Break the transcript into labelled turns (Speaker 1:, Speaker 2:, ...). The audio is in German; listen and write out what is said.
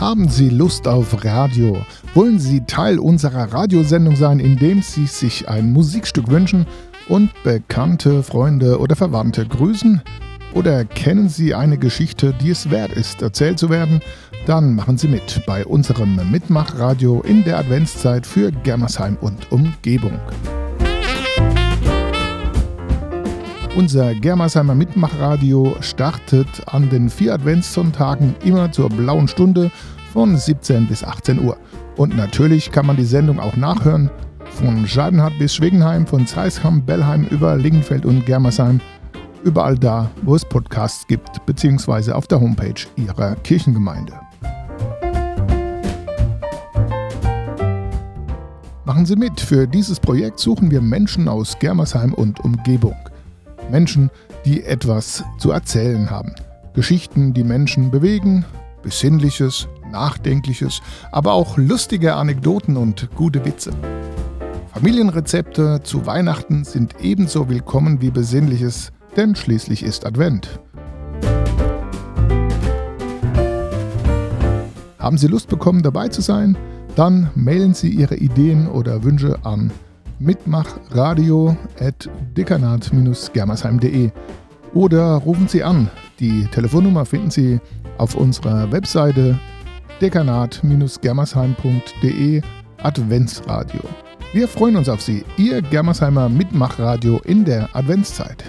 Speaker 1: Haben Sie Lust auf Radio? Wollen Sie Teil unserer Radiosendung sein, indem Sie sich ein Musikstück wünschen und bekannte Freunde oder Verwandte grüßen? Oder kennen Sie eine Geschichte, die es wert ist, erzählt zu werden? Dann machen Sie mit bei unserem Mitmachradio in der Adventszeit für Germersheim und Umgebung. Unser Germersheimer Mitmachradio startet an den vier Adventssonntagen immer zur blauen Stunde von 17 bis 18 Uhr. Und natürlich kann man die Sendung auch nachhören. Von Scheibenhardt bis Schwegenheim, von Zeisham, Bellheim über Lingenfeld und Germersheim. Überall da, wo es Podcasts gibt, beziehungsweise auf der Homepage Ihrer Kirchengemeinde. Machen Sie mit, für dieses Projekt suchen wir Menschen aus Germersheim und Umgebung. Menschen, die etwas zu erzählen haben. Geschichten, die Menschen bewegen, Besinnliches, Nachdenkliches, aber auch lustige Anekdoten und gute Witze. Familienrezepte zu Weihnachten sind ebenso willkommen wie Besinnliches, denn schließlich ist Advent. Haben Sie Lust bekommen, dabei zu sein? Dann mailen Sie Ihre Ideen oder Wünsche an mitmachradio.dekanat-germersheim.de oder rufen Sie an. Die Telefonnummer finden Sie auf unserer Webseite dekanat-germersheim.de Adventsradio. Wir freuen uns auf Sie, Ihr Germersheimer Mitmachradio in der Adventszeit.